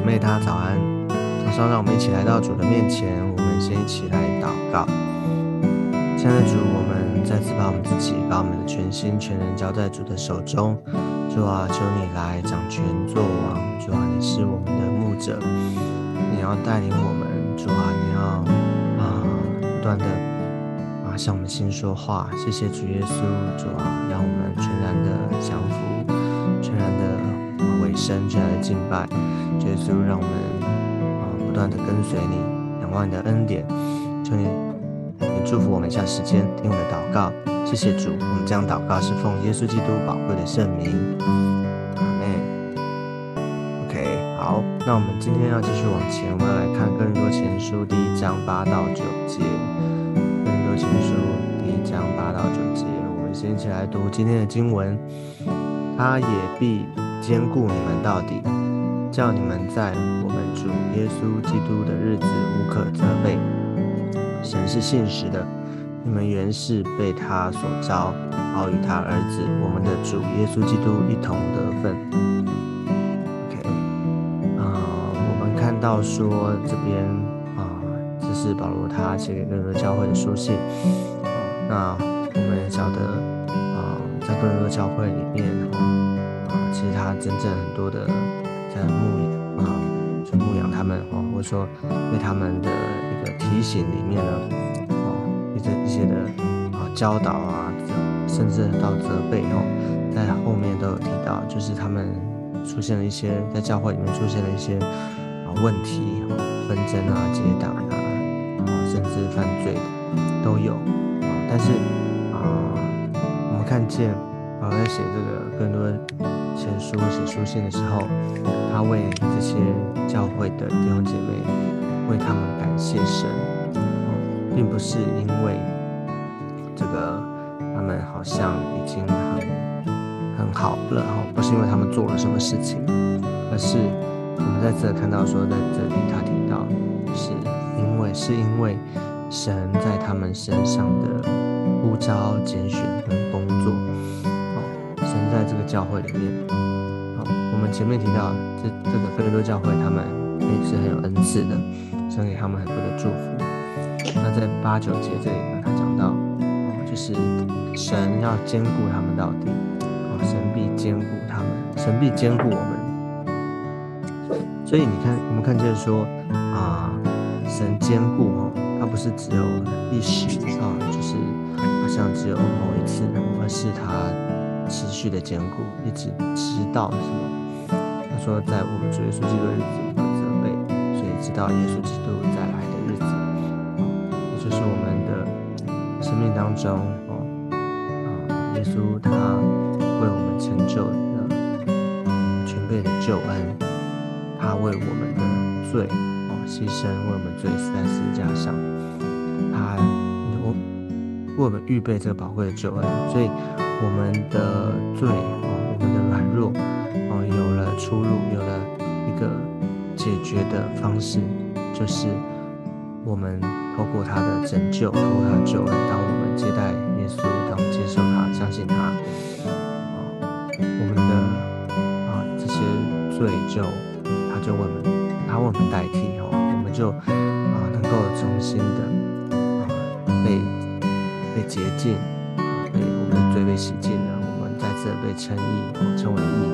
姐妹，大家早安！早上，让我们一起来到主的面前，我们先一起来祷告。亲爱的主，我们再次把我们自己、把我们的全心全人交在主的手中。主啊，求你来掌权作王。主啊，你是我们的牧者，你要带领我们。主啊，你要啊不断的啊向我们心说话。谢谢主耶稣，主啊，让我们全然的降服，的委身，全然的敬拜。主耶稣，让我们啊不断的跟随你，仰望你的恩典。求你，你祝福我们一下时间，听我的祷告。谢谢主，我们将祷告是奉耶稣基督宝贵的圣名，阿门。OK，好，那我们今天要继续往前，我们要来看哥林多前书第一章八到九节。哥林多前书第一章八到九节，我们先一起来读今天的经文。他也必兼顾你们到底，叫你们在我们主耶稣基督的日子无可责备。神是信实的。你们原是被他所招，好与他儿子我们的主耶稣基督一同得分。OK，啊，我们看到说这边啊，这是保罗他写给哥多教会的书信。那我们也晓得啊，在哥多教会里面，其实他真正很多的在牧啊，就牧养他们哦，或者说对他们的一个提醒里面呢。哦一些一些的啊教导啊，甚至到责备哦，在后面都有提到，就是他们出现了一些在教会里面出现了一些啊问题、纷争啊、结党啊，啊甚至犯罪的都有啊。但是啊，我们看见啊在写这个更多前书写书信的时候，他为这些教会的弟兄姐妹为他们感谢神。并不是因为这个他们好像已经很很好了哈，不是因为他们做了什么事情，而是我们在这看到说，在这里他提到，是因为是因为神在他们身上的呼召、拣选跟工作，在这个教会里面好，我们前面提到这这个菲利多教会，他们也是很有恩赐的，神给他们很多的祝福。那在八九节这里呢，他讲到，哦，就是神要兼顾他们到底，哦，神必兼顾他们，神必兼顾我们。所以你看，我们看见说，啊，神兼顾哦，他不是只有一时啊，就是好像只有某一次，而是他持续的兼顾，一直直到什么？他说，在我们主耶稣基督的日子不责备，所以直到耶稣基督再来的日子啊，也。就是我们的生命当中哦，啊，耶稣他为我们成就了全备的救恩，他为我们的罪哦牺牲，为我们罪死在十字架上，他为我们预备这个宝贵的救恩，所以我们的罪哦，我们的软弱哦，有了出路，有了一个解决的方式，就是我们。透过他的拯救，透过他的救恩，当我们接待耶稣，当我们接受他、相信他，啊，我们的啊这些罪就他就为我们，他为我们代替哦，我们就啊能够重新的啊被被洁净，罪被洗净了，我们再次被称义，称为义，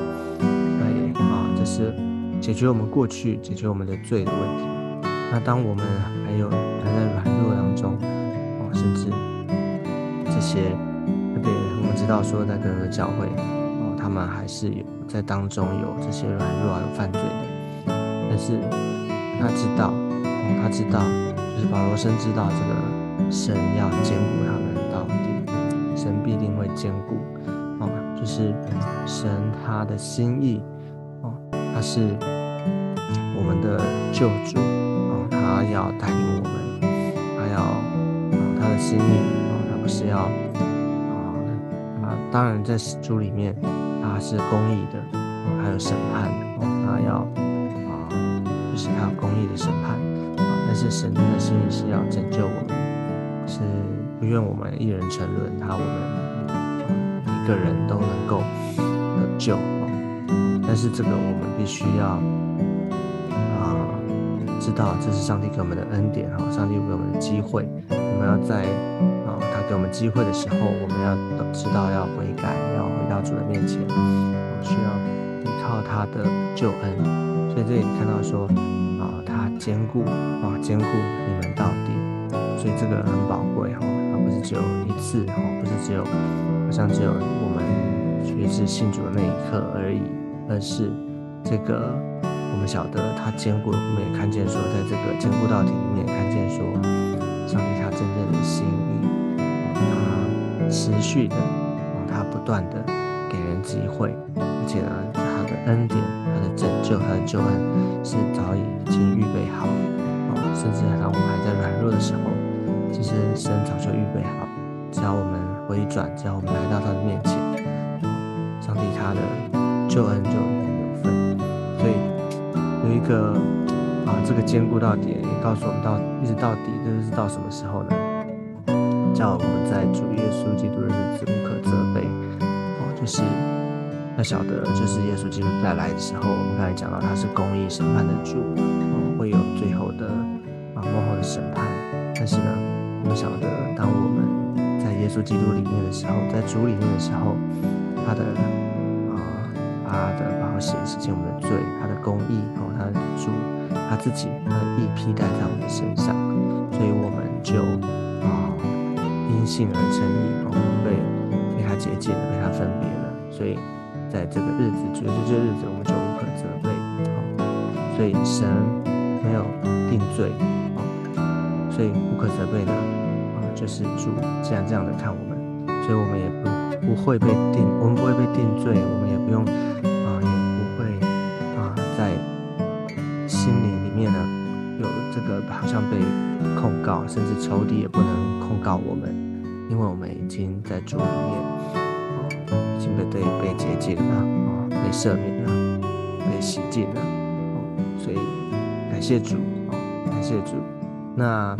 对啊，这是解决我们过去、解决我们的罪的问题。那当我们还有还在软弱当中，哦，甚至这些特别我们知道说，在各个教会，哦，他们还是有在当中有这些软弱啊、有犯罪的。但是他知道，哦，他知道，就是保罗深知道这个神要兼顾他，坚固，哦，就是神他的心意，哦，他是我们的救主。他要带领我们，他要啊，他的心意啊，他不是要啊啊，当然在主里面，他是公义的，还有审判，他要啊，就是他公义的审判啊。但是神的心意是要拯救我们，是不愿我们一人沉沦，他我们个人都能够得救。但是这个我们必须要啊知道这是上帝给我们的恩典哈，上帝给我们的机会，我们要在啊他给我们机会的时候，我们要知道要悔改，要回到主的面前，需要依靠他的救恩。所以这里看到说啊，他坚固啊，坚固你们到底，所以这个很宝贵哈，只有一次哈，不是只有好像只有我们决志信主的那一刻而已，而是这个。我们晓得他坚固，我们也看见说，在这个坚固到底里面，看见说，上帝他真正的心意，他持续的，他不断的给人机会，而且呢，他的恩典、他的拯救、他的救恩是早已经预备好，甚至当我们还在软弱的时候，其实神早就预备好，只要我们回转，只要我们来到他的面前，上帝他的救恩就。有份。所以有一个啊，这个坚固到底，也告诉我们到一直到底，这是到什么时候呢？叫我们在主耶稣基督的日子不可责备哦，就是要晓得，就是耶稣基督再来的时候，我们刚才讲到他是公义审判的主，会有最后的啊幕后的审判。但是呢，晓得，当我们在耶稣基督里面的时候，在主里面的时候，他的啊他的宝血洗净我们的罪，他的公义哦。他的主他自己他的义披戴在我们的身上，所以我们就啊因信而称义，我们被被他洁净了，被他分别了。所以在这个日子，主要是这日子，我们就无可责备啊。所以神没有定罪啊，所以不可责备呢，就是主这样这样的看我们，所以我们也不不会被定，我们不会被定罪，我们也不用啊，也不会啊，在心里里。面呢，有这个好像被控告，甚至仇敌也不能控告我们，因为我们已经在主里面，啊，已经被对被洁净了，啊，被赦免了，被洗净了，哦，所以感谢主，哦，感谢主。那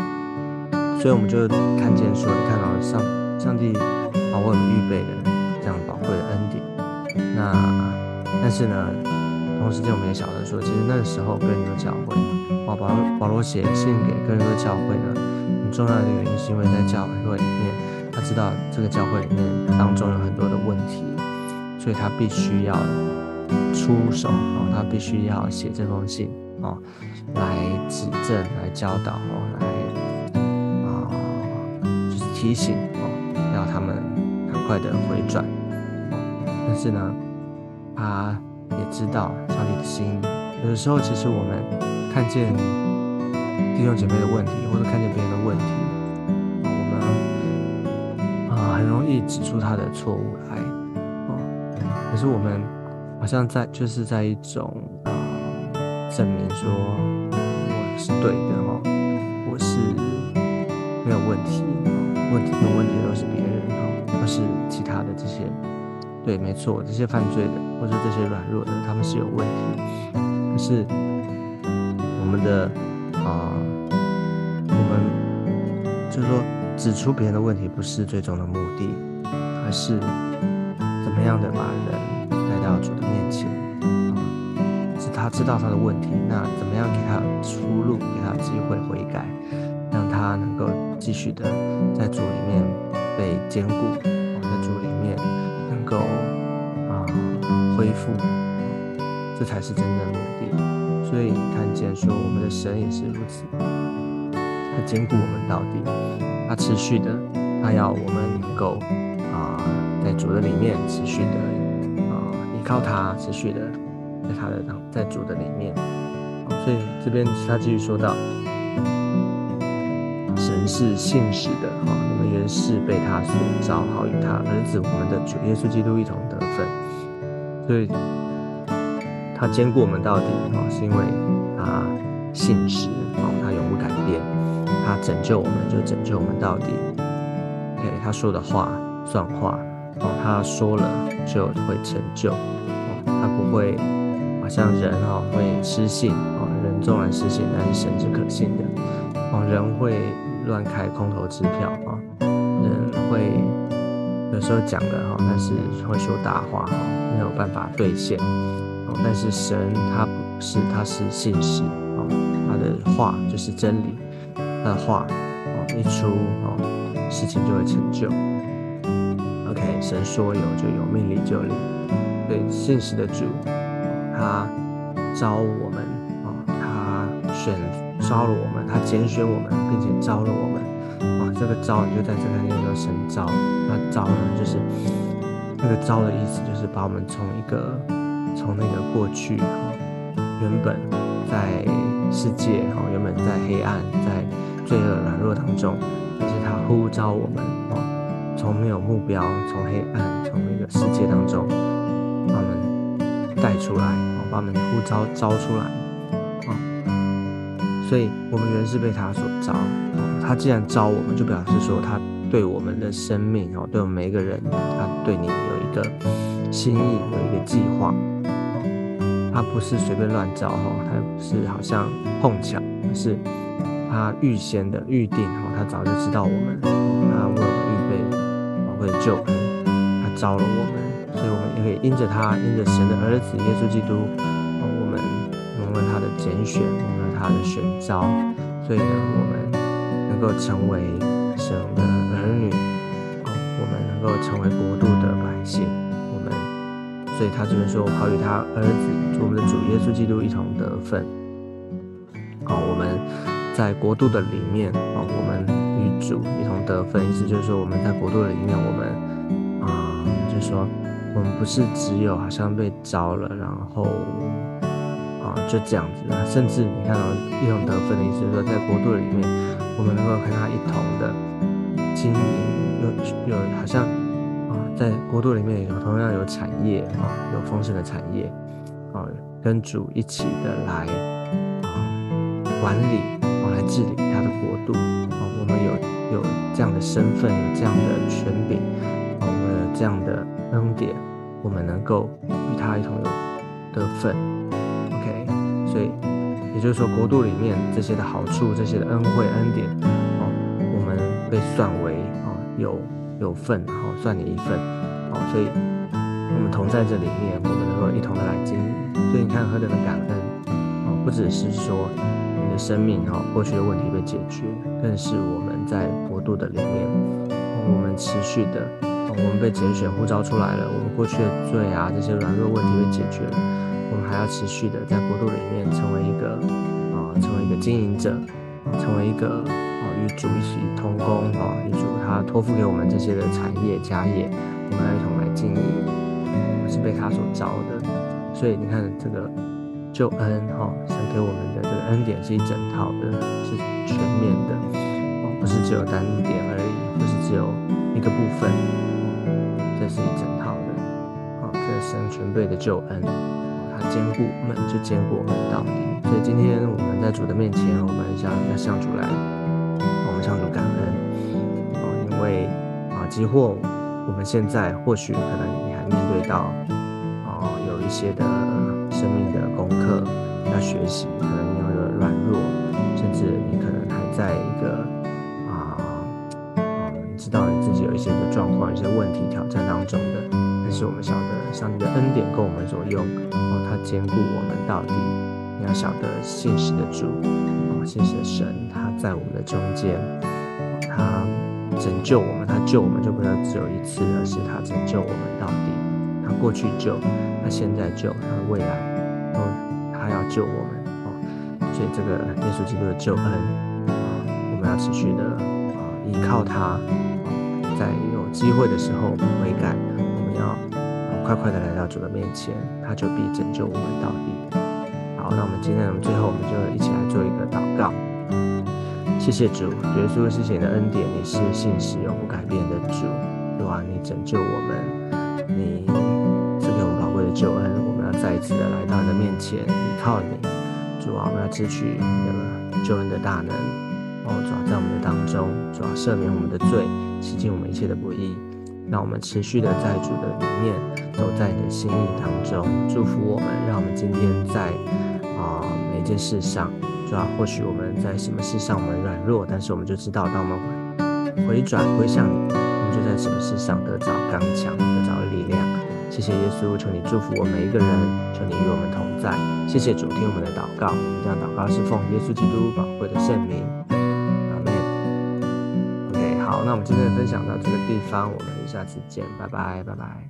所以我们就看见说，你看到上上帝把我们预备的这样宝贵的恩典。那但是呢？同时间，我们也晓得说，其实那个时候，哥林多教会，保保保罗写信给哥林多教会呢，很重要的原因是因为在教会里面，他知道这个教会里面当中有很多的问题，所以他必须要出手然后，他必须要写这封信哦，来指正、来教导哦，来，提醒哦，要他们很快的回转，但是呢，他。也知道上帝的心，有的时候其实我们看见弟兄姐妹的问题，或者看见别人的问题，我们啊很容易指出他的错误来，哦，可是我们好像在就是在一种啊证明说我是对的哈，我是没有问题，问题有问题都是别人哈，都是其他的这些。对，没错，这些犯罪的或者这些软弱的，他们是有问题。可是我们的啊，我们就是说，指出别人的问题不是最终的目的，而是怎么样的把人带到主的面前啊？是他知道他的问题，那怎么样给他出路，给他机会悔改，他能够继续的在主里面被坚固，在主里面能。够啊，恢复，这才是真正的目的。所以看见说，我们的神也是如此，他兼顾我们到底，他持续的，他要我们能够啊，在主的里面持续的啊，依靠他，持续的在他的在主的里面。所以这边他继续说到。人是信实的，哈，你们原是被他所造，好与他儿子我们的主耶稣基督一同得分。所以，他兼顾我们到底，哈，是因为他信实，哦，他永不改变，他拯救我们就拯救我们到底。OK，他说的话算话，哦，他说了就会成就，哦，他不会好像人，哈，会失信，哦，人纵然失信，但是神是可信的，哦，人会。乱开空头支票啊，人会有时候讲的哈，但是会说大话哈，没有办法兑现哦。但是神他不是，他是信实啊，他的话就是真理，他的话哦一出哦，事情就会成就。OK，神说有就有，命里就灵。对，信实的主，他招我们，招了我们，他拣选我们，并且招了我们啊。这个招你就在这个念说神招，那招呢就是那个招的意思，就是把我们从一个从那个过去哈。原本在世界哦，原本在黑暗，在罪恶软弱当中，但是他呼召我们哦，从没有目标，从黑暗，从那个世界当中，把我们带出来哦，把我们呼召招出来，所以我们原是被他所招哦，他既然招我们，就表示说他对我们的生命哦，对我们每一个人，他对你有一个心意，有一个计划。他不是随便乱招哈，他是好像碰巧，是他预先的预定哈，他早就知道我们，他为我们预备宝贵的救恩，他招了我们，所以我们也可以因着他，因着神的儿子耶稣基督，我们蒙了他的拣选，他的选召，所以呢，我们能够成为神的儿女哦，我们能够成为国度的百姓。我们所以他这边说，好与他儿子，我们的主耶稣基督一同得分。哦，我们在国度的里面，啊，我们与主一同得分，意思就是说，我们在国度的里面，我们啊，就是说，我们不是只有好像被招了，然后啊，就这样子啊。甚至你看到一同得分的意思，就是说，在国度里面，我们能够跟他一同的经营，有有好像啊。在国度里面有同样有产业啊，有丰盛的产业啊，跟主一起的来啊管理啊，来治理他的国度啊。我们有有这样的身份，有这样的权柄啊，我们有这样的恩典，我们能够与他一同有得份。所以也就是说，国度里面这些的好处，这些的恩惠恩典哦，我们被算为啊有。有份，然后算你一份，哦，所以我们同在这里面，我们能够一同的来经历。所以你看何等的感恩，哦，不只是说你的生命哈过去的问题被解决，更是我们在国度的里面，我们持续的，我们被拣选呼召出来了，我们过去的罪啊这些软弱问题被解决了，我们还要持续的在国度里面成为一个啊，成为一个经营者，成为一个啊。与主一起同工啊，与主他托付给我们这些的产业家业，我们要一同来经营，我是被他所招的。所以你看这个救恩哈，神给我们的这个恩典是一整套的，是全面的哦，不是只有单点而已，不是只有一个部分，这是一整套的啊，这是神全备的救恩，兼顾我们就兼顾我们到底。所以今天我们在主的面前，我们向要向主来。我们向主感恩哦，因为啊，即或我们现在或许可能你还面对到啊，有一些的生命的功课要学习，可能你有软弱，甚至你可能还在一个啊啊，你知道你自己有一些的状况、一些问题、挑战当中的，但是我们晓得上帝的恩典供我们所用哦，他兼顾我们到底。你要晓得信实的主。啊，信实的神，他在我们的中间，他拯救我们，他救我们就不要只有一次，而是他拯救我们到底。他过去救，他现在救，他未来都他要救我们哦。所以这个耶稣基督的救恩啊，我们要持续的啊依靠他，在有机会的时候悔改，要快快的来到主的面前，他就必拯救我们到底。好，那我们今天最后我们就一起来做一个祷告。谢谢主，耶稣谢谢你的恩典，你是信实永不改变的主，主啊，你拯救我们，你赐给我们宝贵的救恩，我们要再一次的来到你的面前，依靠你，主啊，我们要支取那个救恩的大能，哦，主啊，在我们的当中，主啊，赦免我们的罪，洗净我们一切的不义，让我们持续的在主的里面，走在你的心意当中，祝福我们，让我们今天在。啊每件事上，主要或许我们在什么事上我们软弱，但是我们就知道，当我们回转归向你，我们就在什么事上得着刚强，得着力量。谢谢耶稣，求你祝福我每一个人，求你与我们同。在。谢谢主听我们的祷告，我们这样祷告是奉耶稣基督宝贵的圣名，那我们今天的分享到这个地方，我们下次见，拜拜拜拜。